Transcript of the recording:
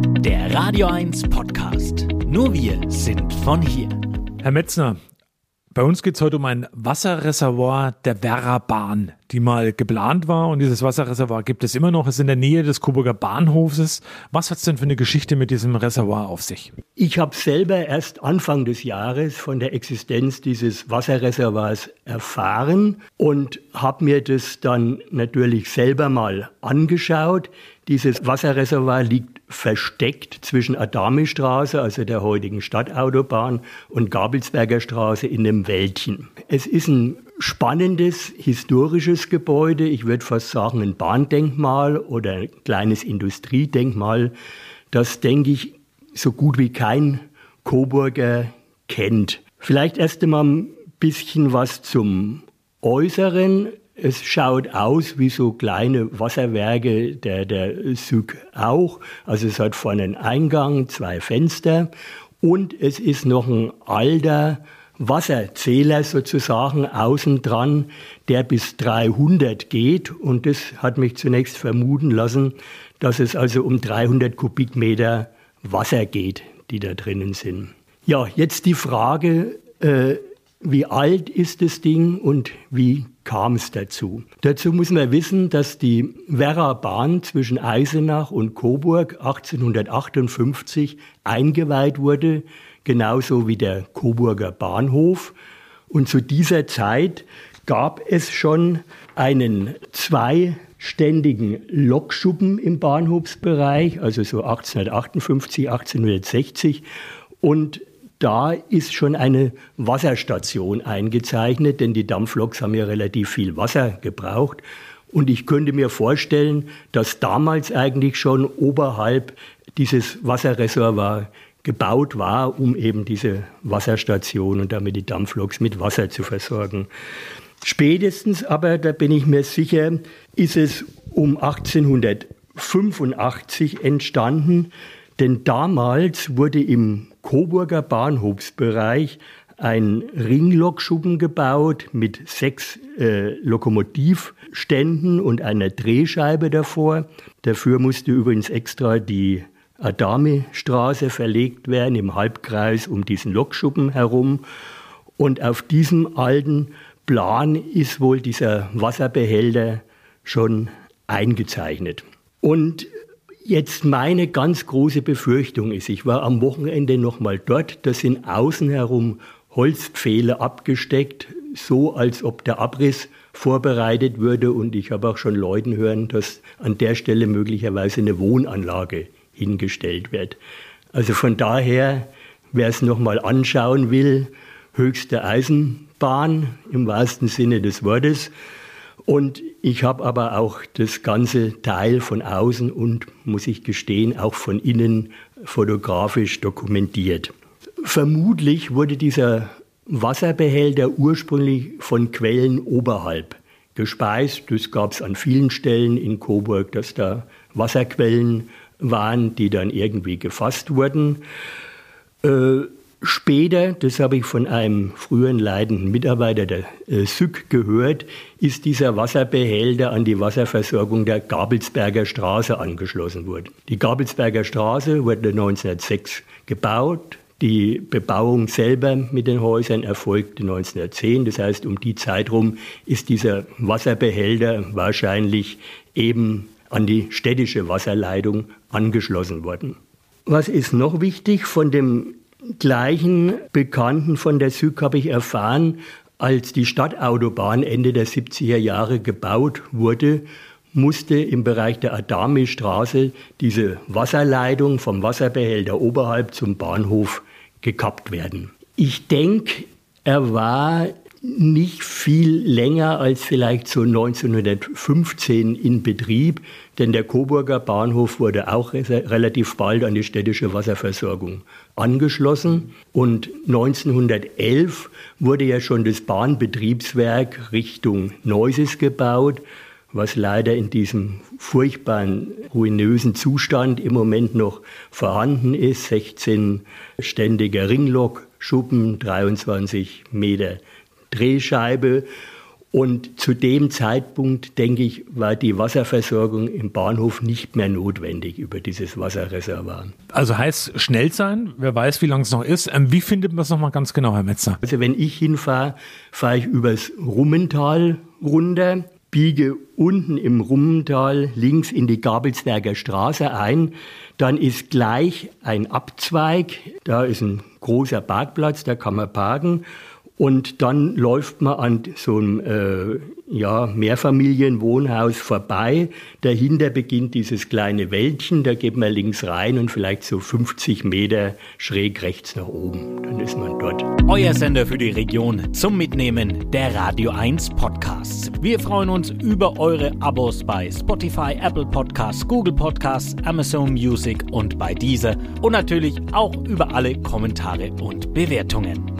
Der Radio 1 Podcast. Nur wir sind von hier. Herr Metzner, bei uns geht es heute um ein Wasserreservoir der Werra-Bahn, die mal geplant war. Und dieses Wasserreservoir gibt es immer noch. Es ist in der Nähe des Coburger Bahnhofes. Was hat es denn für eine Geschichte mit diesem Reservoir auf sich? Ich habe selber erst Anfang des Jahres von der Existenz dieses Wasserreservoirs erfahren und habe mir das dann natürlich selber mal angeschaut. Dieses Wasserreservoir liegt versteckt zwischen Adamistraße, also der heutigen Stadtautobahn, und Gabelsberger Straße in einem Wäldchen. Es ist ein spannendes historisches Gebäude, ich würde fast sagen ein Bahndenkmal oder ein kleines Industriedenkmal, das, denke ich, so gut wie kein Coburger kennt. Vielleicht erst einmal ein bisschen was zum Äußeren. Es schaut aus wie so kleine Wasserwerke der, der Süg auch. Also es hat vorne einen Eingang, zwei Fenster und es ist noch ein alter Wasserzähler sozusagen außen dran, der bis 300 geht. Und das hat mich zunächst vermuten lassen, dass es also um 300 Kubikmeter Wasser geht, die da drinnen sind. Ja, jetzt die Frage, äh, wie alt ist das Ding und wie kam es dazu? Dazu muss man wissen, dass die Werra-Bahn zwischen Eisenach und Coburg 1858 eingeweiht wurde, genauso wie der Coburger Bahnhof. Und zu dieser Zeit gab es schon einen zweiständigen Lokschuppen im Bahnhofsbereich, also so 1858, 1860. Und da ist schon eine Wasserstation eingezeichnet, denn die Dampfloks haben ja relativ viel Wasser gebraucht. Und ich könnte mir vorstellen, dass damals eigentlich schon oberhalb dieses Wasserreservoir gebaut war, um eben diese Wasserstation und damit die Dampfloks mit Wasser zu versorgen. Spätestens aber, da bin ich mir sicher, ist es um 1885 entstanden, denn damals wurde im Coburger Bahnhofsbereich ein Ringlokschuppen gebaut mit sechs äh, Lokomotivständen und einer Drehscheibe davor. Dafür musste übrigens extra die Adami-Straße verlegt werden im Halbkreis um diesen Lokschuppen herum. Und auf diesem alten Plan ist wohl dieser Wasserbehälter schon eingezeichnet. Und Jetzt meine ganz große Befürchtung ist, ich war am Wochenende noch mal dort, da sind außen herum Holzpfähle abgesteckt, so als ob der Abriss vorbereitet würde und ich habe auch schon Leuten hören, dass an der Stelle möglicherweise eine Wohnanlage hingestellt wird. Also von daher, wer es noch mal anschauen will, höchste Eisenbahn im wahrsten Sinne des Wortes. Und ich habe aber auch das ganze Teil von außen und, muss ich gestehen, auch von innen fotografisch dokumentiert. Vermutlich wurde dieser Wasserbehälter ursprünglich von Quellen oberhalb gespeist. Das gab es an vielen Stellen in Coburg, dass da Wasserquellen waren, die dann irgendwie gefasst wurden. Äh, Später, das habe ich von einem früheren leitenden Mitarbeiter der äh, SÜG gehört, ist dieser Wasserbehälter an die Wasserversorgung der Gabelsberger Straße angeschlossen worden. Die Gabelsberger Straße wurde 1906 gebaut. Die Bebauung selber mit den Häusern erfolgte 1910. Das heißt, um die Zeit rum ist dieser Wasserbehälter wahrscheinlich eben an die städtische Wasserleitung angeschlossen worden. Was ist noch wichtig? Von dem gleichen Bekannten von der SÜG habe ich erfahren, als die Stadtautobahn Ende der 70er Jahre gebaut wurde, musste im Bereich der Adami-Straße diese Wasserleitung vom Wasserbehälter oberhalb zum Bahnhof gekappt werden. Ich denke, er war nicht viel länger als vielleicht so 1915 in Betrieb, denn der Coburger Bahnhof wurde auch relativ bald an die städtische Wasserversorgung angeschlossen und 1911 wurde ja schon das Bahnbetriebswerk Richtung Neuses gebaut, was leider in diesem furchtbaren, ruinösen Zustand im Moment noch vorhanden ist. 16-ständiger Ringlokschuppen, 23 Meter Drehscheibe. Und zu dem Zeitpunkt, denke ich, war die Wasserversorgung im Bahnhof nicht mehr notwendig über dieses Wasserreservoir. Also heißt schnell sein, wer weiß, wie lang es noch ist. Ähm, wie findet man es nochmal ganz genau, Herr Metzner? Also wenn ich hinfahre, fahre ich übers Rummental runter, biege unten im Rummental links in die Gabelsberger Straße ein. Dann ist gleich ein Abzweig, da ist ein großer Parkplatz, da kann man parken. Und dann läuft man an so einem äh, ja, Mehrfamilienwohnhaus vorbei. Dahinter beginnt dieses kleine Wäldchen, da geht man links rein und vielleicht so 50 Meter schräg rechts nach oben. Dann ist man dort. Euer Sender für die Region zum Mitnehmen der Radio 1 Podcasts. Wir freuen uns über eure Abos bei Spotify, Apple Podcasts, Google Podcasts, Amazon Music und bei dieser und natürlich auch über alle Kommentare und Bewertungen.